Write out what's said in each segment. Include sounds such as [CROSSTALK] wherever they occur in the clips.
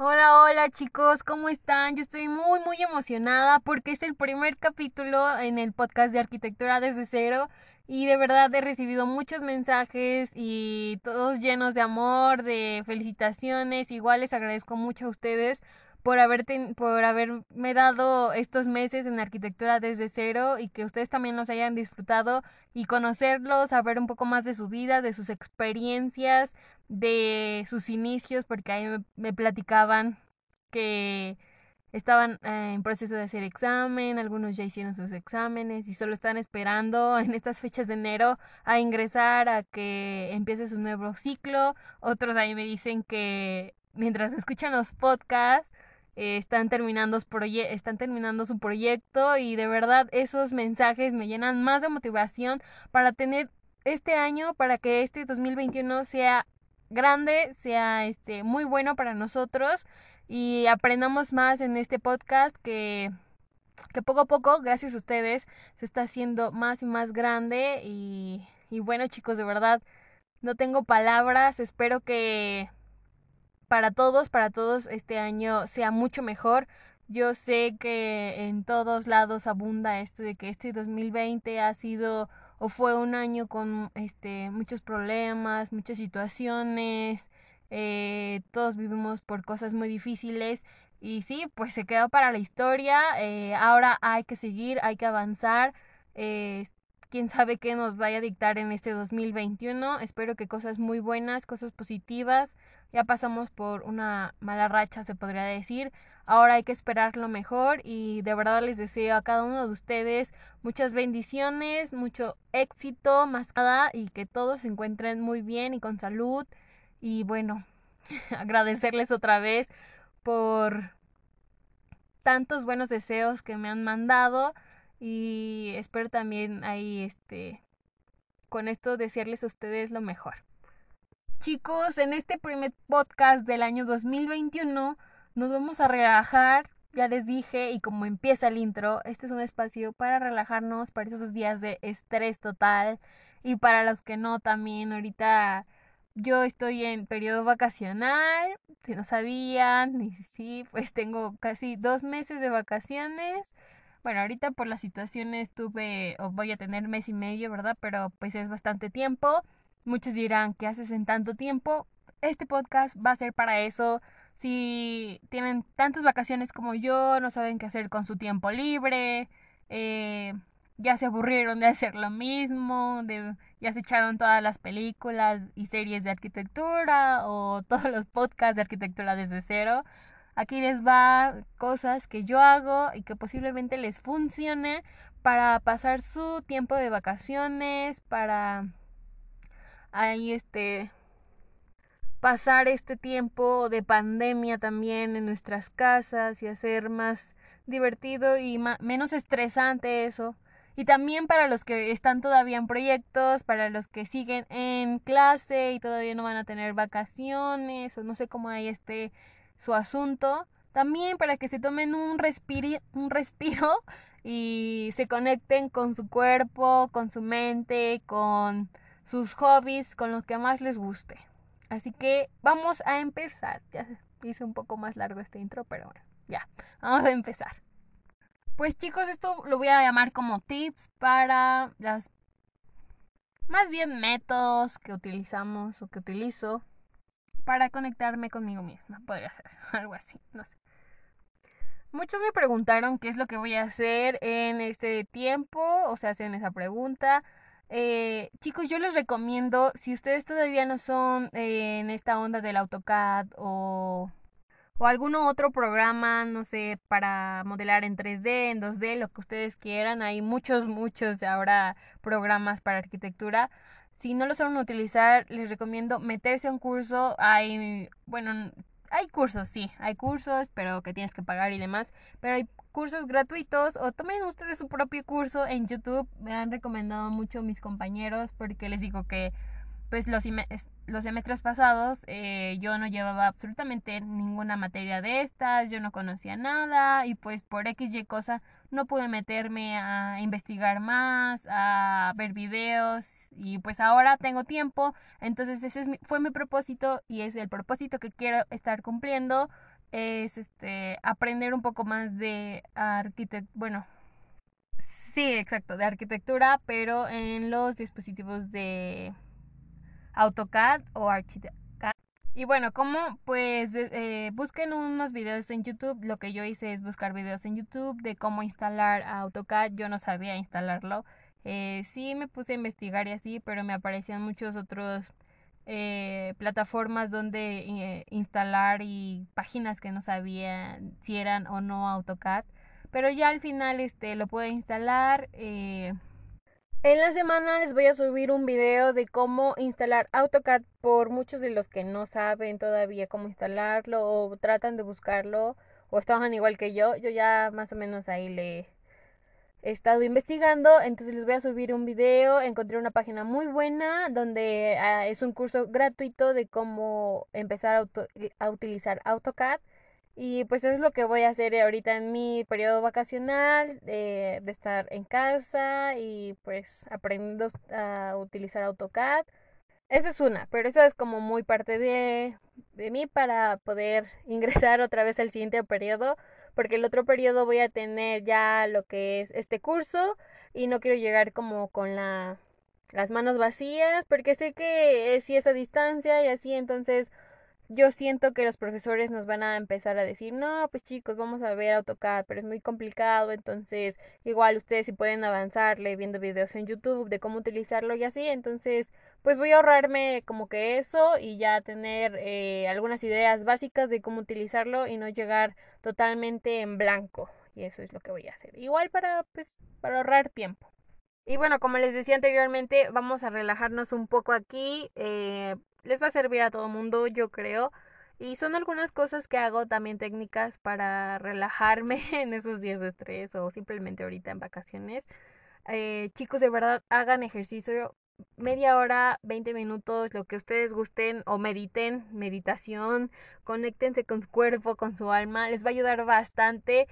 Hola, hola chicos, ¿cómo están? Yo estoy muy, muy emocionada porque es el primer capítulo en el podcast de arquitectura desde cero y de verdad he recibido muchos mensajes y todos llenos de amor, de felicitaciones. Igual les agradezco mucho a ustedes por, haber por haberme dado estos meses en arquitectura desde cero y que ustedes también los hayan disfrutado y conocerlos, saber un poco más de su vida, de sus experiencias, de sus inicios, porque ahí me, platicaban que estaban eh, en proceso de hacer examen, algunos ya hicieron sus exámenes y solo están esperando [LAUGHS] en estas fechas de enero a ingresar a que empiece su nuevo ciclo. Otros ahí me dicen que mientras escuchan los podcasts eh, están, terminando están terminando su proyecto y de verdad esos mensajes me llenan más de motivación para tener este año, para que este 2021 sea grande, sea este muy bueno para nosotros y aprendamos más en este podcast que que poco a poco, gracias a ustedes, se está haciendo más y más grande y, y bueno chicos, de verdad, no tengo palabras, espero que para todos, para todos este año sea mucho mejor. Yo sé que en todos lados abunda esto de que este 2020 ha sido o fue un año con este muchos problemas, muchas situaciones, eh, todos vivimos por cosas muy difíciles y sí, pues se quedó para la historia, eh, ahora hay que seguir, hay que avanzar, eh, quién sabe qué nos vaya a dictar en este 2021, espero que cosas muy buenas, cosas positivas, ya pasamos por una mala racha, se podría decir. Ahora hay que esperar lo mejor y de verdad les deseo a cada uno de ustedes muchas bendiciones, mucho éxito, más nada y que todos se encuentren muy bien y con salud. Y bueno, [LAUGHS] agradecerles otra vez por tantos buenos deseos que me han mandado y espero también ahí este con esto desearles a ustedes lo mejor. Chicos, en este primer podcast del año 2021 nos vamos a relajar, ya les dije, y como empieza el intro, este es un espacio para relajarnos para esos días de estrés total y para los que no también ahorita yo estoy en periodo vacacional, si no sabían, sí, pues tengo casi dos meses de vacaciones. Bueno, ahorita por las situaciones tuve o voy a tener mes y medio, ¿verdad? Pero pues es bastante tiempo. Muchos dirán, ¿qué haces en tanto tiempo? Este podcast va a ser para eso. Si tienen tantas vacaciones como yo, no saben qué hacer con su tiempo libre, eh, ya se aburrieron de hacer lo mismo, de, ya se echaron todas las películas y series de arquitectura o [LAUGHS] todos los podcasts de arquitectura desde cero. Aquí les va cosas que yo hago y que posiblemente les funcione para pasar su tiempo de vacaciones, para ahí este pasar este tiempo de pandemia también en nuestras casas y hacer más divertido y menos estresante eso. Y también para los que están todavía en proyectos, para los que siguen en clase y todavía no van a tener vacaciones o no sé cómo hay este su asunto. También para que se tomen un, respiri un respiro [LAUGHS] y se conecten con su cuerpo, con su mente, con sus hobbies con los que más les guste. Así que vamos a empezar. Ya hice un poco más largo este intro, pero bueno, ya, vamos a empezar. Pues chicos, esto lo voy a llamar como tips para las... Más bien métodos que utilizamos o que utilizo para conectarme conmigo misma. Podría ser [LAUGHS] algo así, no sé. Muchos me preguntaron qué es lo que voy a hacer en este tiempo, o sea, hacen esa pregunta. Eh, chicos, yo les recomiendo, si ustedes todavía no son eh, en esta onda del AutoCAD o, o algún otro programa, no sé, para modelar en 3D, en 2D, lo que ustedes quieran, hay muchos, muchos ahora programas para arquitectura. Si no lo saben utilizar, les recomiendo meterse a un curso. Hay, bueno, hay cursos, sí, hay cursos, pero que tienes que pagar y demás. Pero hay cursos gratuitos o tomen ustedes su propio curso en YouTube. Me han recomendado mucho mis compañeros porque les digo que pues los, los semestres pasados eh, yo no llevaba absolutamente ninguna materia de estas, yo no conocía nada y pues por X y cosa no pude meterme a investigar más, a ver videos y pues ahora tengo tiempo, entonces ese es fue mi propósito y es el propósito que quiero estar cumpliendo es este aprender un poco más de arquitectura, bueno, sí, exacto, de arquitectura, pero en los dispositivos de AutoCAD o ArchiCAD. Y bueno, como pues eh, busquen unos videos en YouTube. Lo que yo hice es buscar videos en YouTube de cómo instalar AutoCAD. Yo no sabía instalarlo. Eh, sí me puse a investigar y así, pero me aparecían muchos otros eh, plataformas donde eh, instalar y páginas que no sabía si eran o no AutoCAD. Pero ya al final este lo pude instalar. Eh, en la semana les voy a subir un video de cómo instalar AutoCAD por muchos de los que no saben todavía cómo instalarlo o tratan de buscarlo o estaban igual que yo. Yo ya más o menos ahí le he estado investigando, entonces les voy a subir un video. Encontré una página muy buena donde ah, es un curso gratuito de cómo empezar a utilizar AutoCAD. Y pues eso es lo que voy a hacer ahorita en mi periodo vacacional, de, de estar en casa y pues aprendiendo a utilizar AutoCAD. Esa es una, pero eso es como muy parte de, de mí para poder [LAUGHS] ingresar otra vez al siguiente periodo, porque el otro periodo voy a tener ya lo que es este curso y no quiero llegar como con la, las manos vacías, porque sé que si es a distancia y así, entonces yo siento que los profesores nos van a empezar a decir, no, pues chicos, vamos a ver AutoCAD, pero es muy complicado, entonces igual ustedes si pueden avanzarle viendo videos en YouTube de cómo utilizarlo y así, entonces pues voy a ahorrarme como que eso y ya tener eh, algunas ideas básicas de cómo utilizarlo y no llegar totalmente en blanco y eso es lo que voy a hacer. Igual para pues para ahorrar tiempo. Y bueno, como les decía anteriormente, vamos a relajarnos un poco aquí. Eh, les va a servir a todo mundo, yo creo. Y son algunas cosas que hago también técnicas para relajarme [LAUGHS] en esos días de estrés o simplemente ahorita en vacaciones. Eh, chicos, de verdad, hagan ejercicio media hora, 20 minutos, lo que ustedes gusten o mediten, meditación, conéctense con su cuerpo, con su alma, les va a ayudar bastante.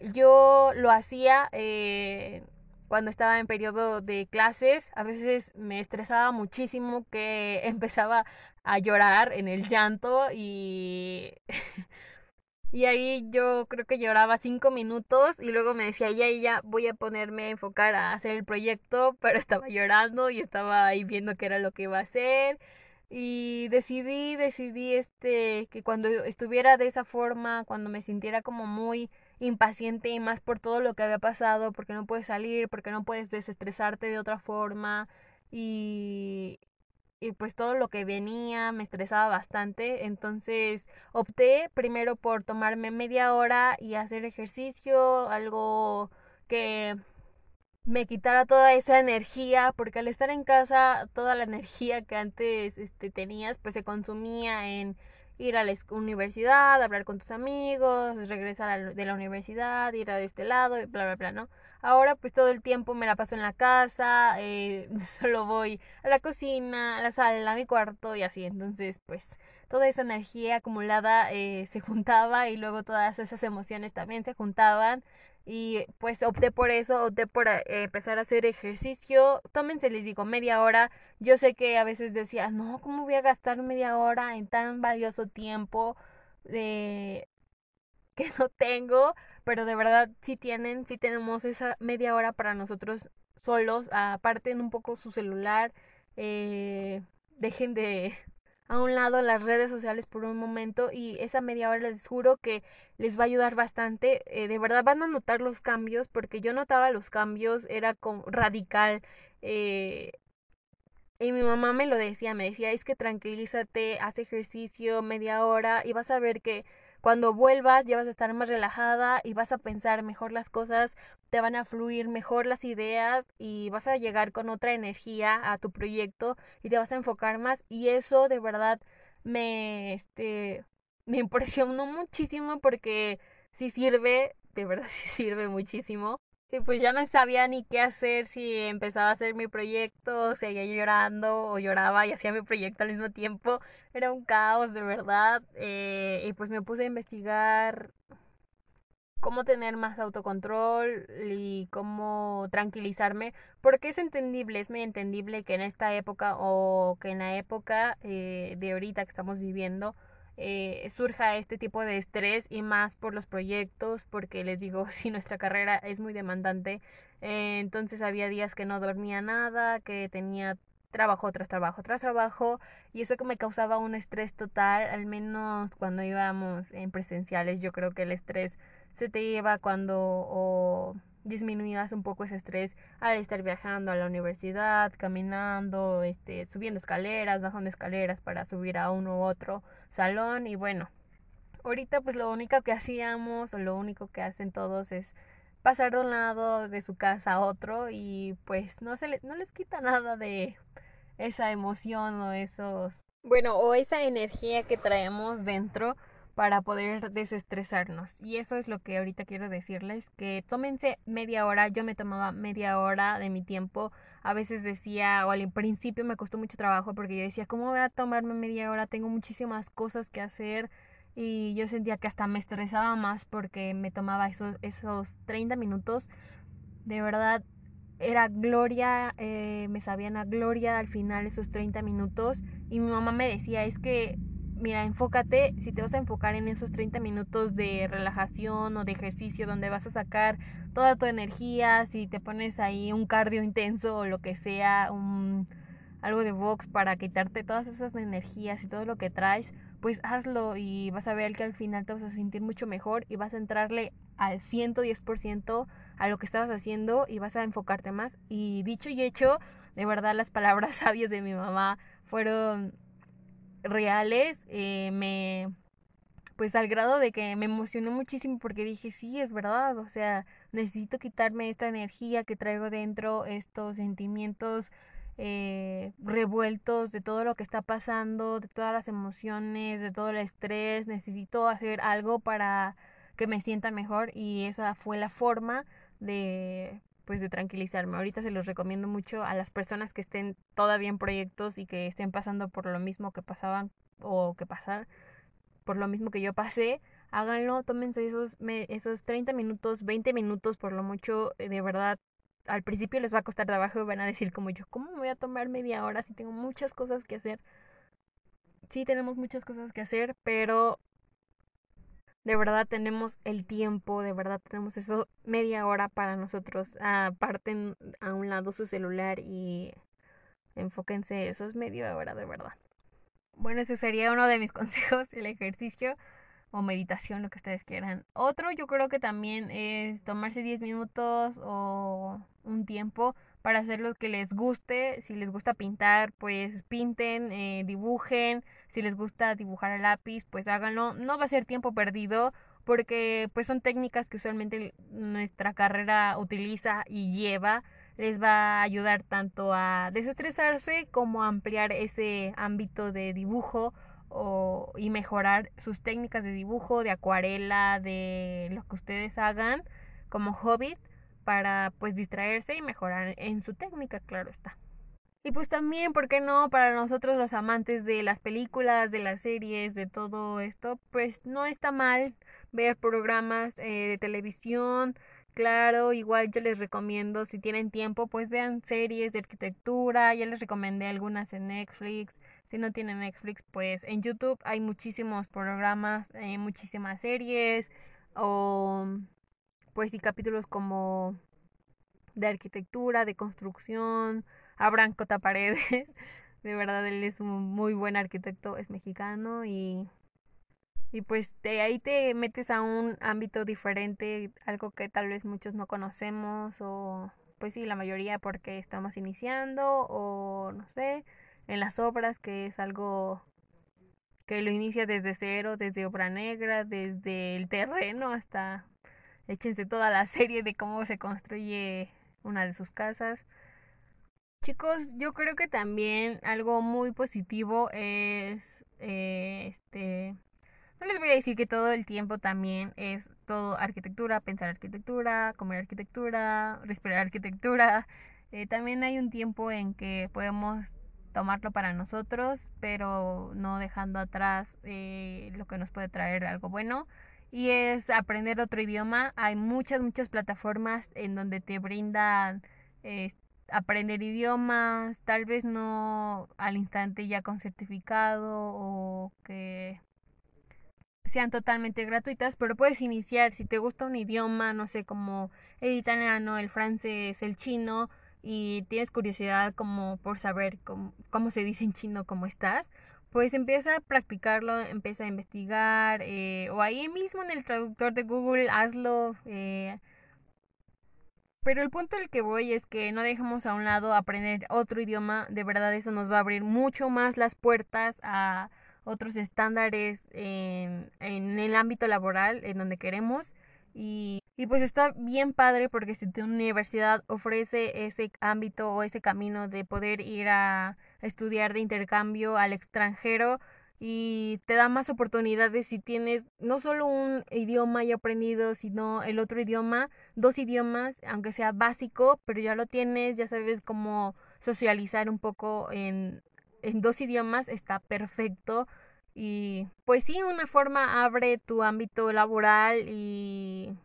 Yo lo hacía eh, cuando estaba en periodo de clases, a veces me estresaba muchísimo que [LAUGHS] empezaba a llorar en el llanto y... [LAUGHS] y ahí yo creo que lloraba cinco minutos y luego me decía, ya, ya, voy a ponerme a enfocar a hacer el proyecto, [LAUGHS] pero estaba llorando y estaba ahí viendo qué era lo que iba a hacer. Y decidí, decidí este, que cuando estuviera de esa forma, cuando me sintiera como muy impaciente y más por todo lo que había pasado, porque no puedes salir, porque no puedes desestresarte de otra forma y, y pues todo lo que venía me estresaba bastante, entonces opté primero por tomarme media hora y hacer ejercicio, algo que me quitara toda esa energía, porque al estar en casa toda la energía que antes este, tenías pues se consumía en ir a la universidad, hablar con tus amigos, regresar de la universidad, ir a este lado, y bla, bla, bla, ¿no? Ahora pues todo el tiempo me la paso en la casa, eh, [LAUGHS] solo voy a la cocina, a la sala, a mi cuarto y así, entonces pues toda esa energía acumulada eh, se juntaba y luego todas esas emociones también se juntaban y pues opté por eso, opté por eh, empezar a hacer ejercicio. Tómense, les digo, media hora. Yo sé que a veces decía, no, ¿cómo voy a gastar media hora en tan valioso tiempo de [LAUGHS] que no tengo? Pero de verdad sí tienen, sí tenemos esa media hora para nosotros solos. Aparten un poco su celular. Eh, dejen de [LAUGHS] a un lado las redes sociales por un momento y esa media hora les juro que les va a ayudar bastante. Eh, de verdad van a notar los cambios porque yo notaba los cambios, era como radical. Eh, y mi mamá me lo decía, me decía, es que tranquilízate, haz ejercicio media hora y vas a ver que cuando vuelvas ya vas a estar más relajada y vas a pensar mejor las cosas, te van a fluir mejor las ideas y vas a llegar con otra energía a tu proyecto y te vas a enfocar más y eso de verdad me este me [LAUGHS] impresionó muchísimo porque sí sirve, de verdad [LAUGHS] sí sirve muchísimo. Y pues ya no sabía ni qué hacer si empezaba a hacer mi proyecto, seguía llorando o lloraba y hacía mi proyecto al mismo tiempo. Era un caos, de verdad. Eh, y pues me puse a investigar cómo tener más autocontrol y cómo tranquilizarme, porque es entendible, es muy entendible que en esta época o que en la época eh, de ahorita que estamos viviendo, eh, surja este tipo de estrés y más por los proyectos, porque les digo, [LAUGHS] si nuestra carrera es muy demandante, eh, entonces había días que no dormía nada, que tenía trabajo tras trabajo tras trabajo y eso que me causaba un estrés total, al menos cuando íbamos en presenciales, yo creo que el estrés se te lleva cuando disminuías un poco ese estrés al estar viajando a la universidad, caminando, este, subiendo escaleras, bajando escaleras para subir a uno u otro salón y bueno, ahorita pues lo único que hacíamos o lo único que hacen todos es pasar de un lado de su casa a otro y pues no se no les quita nada de esa emoción o esos bueno o esa energía que traemos dentro para poder desestresarnos. Y eso es lo que ahorita quiero decirles, que tómense media hora, yo me tomaba media hora de mi tiempo, a veces decía, o al principio me costó mucho trabajo porque yo decía, ¿cómo voy a tomarme media hora? Tengo muchísimas cosas que hacer y yo sentía que hasta me estresaba más porque me tomaba esos, esos 30 minutos. De verdad, era gloria, eh, me sabían a gloria al final esos 30 minutos y mi mamá me decía, es que mira, enfócate, si te vas a enfocar en esos 30 minutos de relajación o de ejercicio donde vas a sacar toda tu energía, si te pones ahí un cardio intenso o lo que sea, un algo de box para quitarte todas esas energías y todo lo que traes, pues hazlo y vas a ver que al final te vas a sentir mucho mejor y vas a entrarle al 110% a lo que estabas haciendo y vas a enfocarte más. Y dicho y hecho, de verdad las palabras [LAUGHS] sabias de mi mamá fueron reales, eh, me pues al grado de que me emocionó muchísimo porque dije, sí, es verdad, o sea, necesito quitarme esta energía que traigo dentro, estos sentimientos eh, revueltos de todo lo que está pasando, de todas las emociones, de todo el estrés, necesito hacer algo para que me sienta mejor y esa fue la forma de pues de tranquilizarme. Ahorita se los recomiendo mucho a las personas que estén todavía en proyectos y que estén pasando por lo mismo que pasaban o que pasar por lo mismo que yo pasé. Háganlo, tómense esos, esos 30 minutos, 20 minutos por lo mucho, eh, de verdad. Al principio les va a costar trabajo y van a decir como yo, ¿cómo me voy a tomar media hora si tengo muchas cosas que hacer? Sí, tenemos muchas cosas que hacer, pero de verdad tenemos el tiempo, de verdad tenemos eso media hora para nosotros. Aparten a un lado su celular y enfóquense, eso es media hora de verdad. Bueno, ese sería uno de mis [LAUGHS] consejos, el ejercicio o meditación, lo que ustedes quieran. Otro yo creo que también es tomarse 10 minutos o un tiempo para hacer lo que les guste. Si les gusta pintar, pues pinten, eh, dibujen. Si les gusta dibujar a lápiz, pues háganlo. No va a ser tiempo perdido porque pues son técnicas que usualmente nuestra carrera utiliza y lleva. Les va a ayudar tanto a desestresarse como a ampliar ese ámbito de dibujo o, y mejorar sus técnicas de dibujo, de acuarela, de lo que ustedes hagan como hobby para pues distraerse y mejorar en su técnica, claro está. Y pues también, ¿por qué no? Para nosotros los amantes de las películas, de las series, de todo esto, pues no está mal ver programas eh, de televisión. Claro, igual yo les recomiendo, si tienen tiempo, pues vean series de arquitectura. Ya les recomendé algunas en Netflix. Si no tienen Netflix, pues en YouTube hay muchísimos programas, eh, muchísimas series o pues y capítulos como de arquitectura, de construcción, Abraham Cota Paredes, [LAUGHS] de verdad él es un muy buen arquitecto, es mexicano y y pues de ahí te metes a un ámbito diferente, algo que tal vez muchos no conocemos o pues sí, la mayoría porque estamos iniciando o no sé, en las obras que es algo que lo inicia desde cero, desde obra negra, desde el terreno hasta échense toda la [LAUGHS] serie de cómo se construye una de sus casas. Chicos, yo creo que también algo muy positivo es eh, este no les voy a decir que todo el tiempo también es todo arquitectura, pensar arquitectura, comer arquitectura, respirar arquitectura. [LAUGHS] Eh, también hay un tiempo en que podemos tomarlo para nosotros, pero no dejando atrás eh, lo que nos puede traer algo bueno. Y es aprender otro idioma. Hay muchas, muchas plataformas en donde te brindan eh, aprender idiomas, tal vez no al instante ya con certificado o que sean totalmente gratuitas, pero puedes iniciar si te gusta un idioma, no sé, como el italiano, el francés, el chino, y tienes curiosidad como por saber cómo, cómo se dice en chino, cómo estás, pues empieza a practicarlo, empieza a investigar, eh, o ahí mismo en el traductor de Google, hazlo. Eh. Pero el punto al que voy es que no dejamos a un lado aprender otro idioma, de verdad eso nos va a abrir mucho más las puertas a otros estándares en, en el ámbito laboral, en donde queremos. Y, y, pues está bien padre porque si tu universidad ofrece ese ámbito o ese camino de poder ir a estudiar de intercambio al extranjero y te da más oportunidades si tienes no solo un idioma ya aprendido, sino el otro idioma, dos idiomas, aunque sea básico, pero ya lo tienes, ya sabes cómo socializar un poco en en dos idiomas está perfecto. Y pues sí, una forma abre tu ámbito laboral y,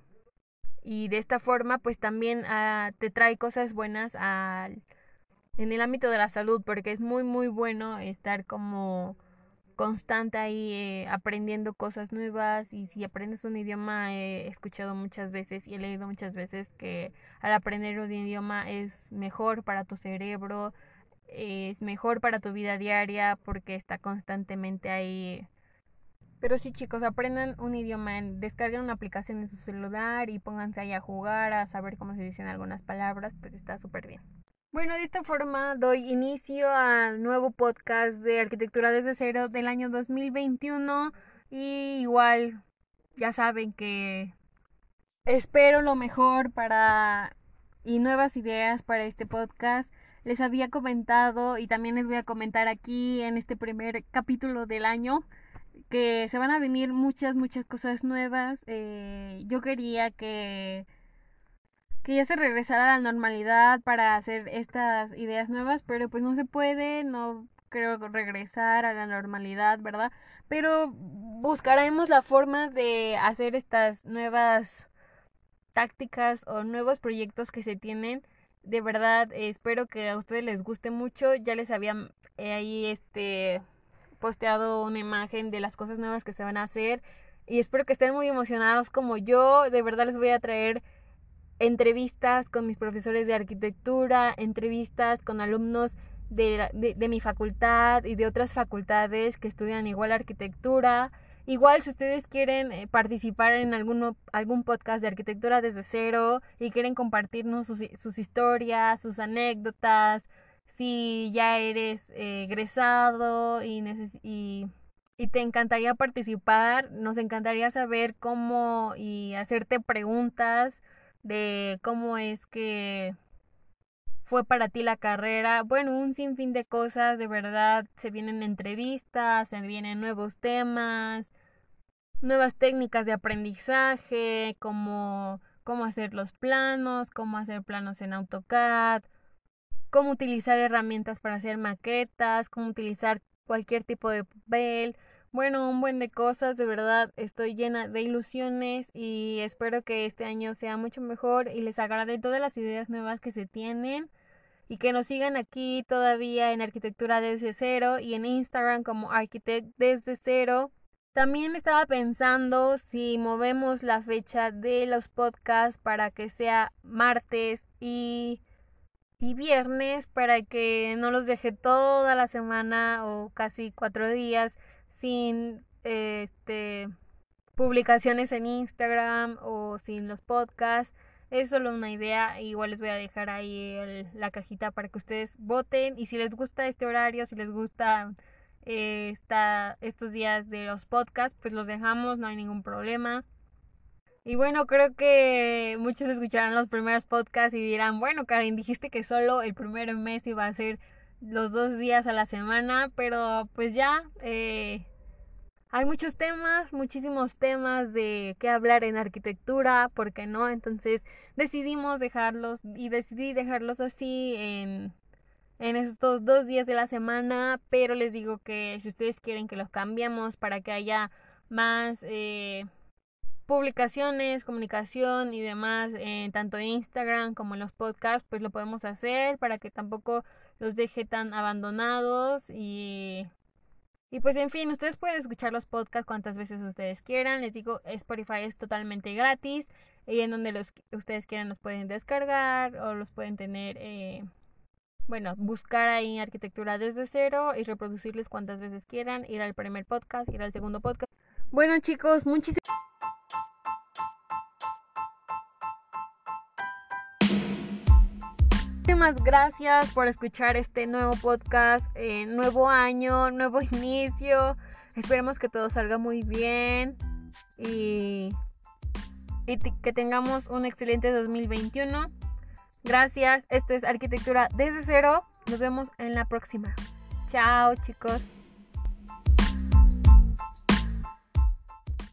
y de esta forma pues también ah, te trae cosas buenas al, en el ámbito de la salud porque es muy muy bueno estar como constante ahí eh, aprendiendo cosas nuevas y si aprendes un idioma he escuchado muchas veces y he leído muchas veces que al aprender un idioma es mejor para tu cerebro, es mejor para tu vida diaria porque está constantemente ahí. Pero sí chicos, aprendan un idioma, descarguen una aplicación en su celular y pónganse ahí a jugar, a saber cómo se dicen algunas palabras, pues está súper bien. Bueno, de esta forma doy inicio al nuevo podcast de Arquitectura desde cero del año 2021 y igual ya saben que espero lo mejor para y nuevas ideas para este podcast les había comentado y también les voy a comentar aquí en este primer capítulo del año que se van a venir muchas, muchas cosas nuevas. Eh, yo quería que, que ya se regresara a la normalidad para hacer estas ideas nuevas, pero pues no se puede, no creo regresar a la normalidad, ¿verdad? Pero buscaremos la forma de hacer estas nuevas tácticas o nuevos proyectos que se tienen de verdad espero que a ustedes les guste mucho. Ya les había eh, ahí este posteado una imagen de las cosas nuevas que se van a hacer y espero que estén muy emocionados como yo. De verdad les voy a traer entrevistas con mis profesores de arquitectura, entrevistas con alumnos de, de, de mi facultad y de otras facultades que estudian igual arquitectura. Igual si ustedes quieren eh, participar en alguno, algún podcast de arquitectura desde cero y quieren compartirnos sus, sus historias, sus anécdotas, si ya eres eh, egresado y, y, y te encantaría participar, nos encantaría saber cómo y hacerte preguntas de cómo es que fue para ti la carrera. Bueno, un sinfín de cosas, de verdad. Se vienen entrevistas, se vienen nuevos temas, nuevas técnicas de aprendizaje, como cómo hacer los planos, cómo hacer planos en AutoCAD, cómo utilizar herramientas para hacer maquetas, cómo utilizar cualquier tipo de papel. Bueno, un buen de cosas, de verdad estoy llena de ilusiones y espero que este año sea mucho mejor y les agrade todas las ideas nuevas que se tienen y que nos sigan aquí todavía en Arquitectura desde cero y en Instagram como Architect desde cero. También estaba pensando si movemos la fecha de los podcasts para que sea martes y, y viernes para que no los deje toda la semana o casi cuatro días sin este publicaciones en Instagram o sin los podcasts es solo una idea, igual les voy a dejar ahí la cajita para que ustedes voten y si les gusta este horario, si les gusta eh, está estos días de los podcasts, pues los dejamos, no hay ningún problema. Y bueno, creo que muchos escucharán los primeros podcasts y dirán, bueno, Karen, dijiste que solo el primer mes iba a ser los dos días a la semana, pero pues ya, eh, hay muchos temas, muchísimos temas de qué hablar en arquitectura, ¿por qué no? Entonces decidimos dejarlos y decidí dejarlos así en, en estos dos días de la semana, pero les digo que si ustedes quieren que los cambiemos para que haya más... Eh, publicaciones, comunicación y demás, en tanto en Instagram como en los podcasts, pues lo podemos hacer para que tampoco los deje tan abandonados y y pues en fin, ustedes pueden escuchar los podcasts cuantas veces ustedes quieran. Les digo, Spotify es totalmente gratis y en donde los ustedes quieran los pueden descargar o los pueden tener, eh, bueno, buscar ahí arquitectura desde cero y reproducirles cuantas veces quieran, ir al primer podcast, ir al segundo podcast. Bueno chicos, muchísimas Gracias por escuchar este nuevo podcast, eh, nuevo año, [LAUGHS] nuevo inicio. Esperemos que todo salga muy bien y, y que tengamos un excelente 2021. Gracias, esto es Arquitectura desde cero. Nos vemos en la próxima. Chao chicos.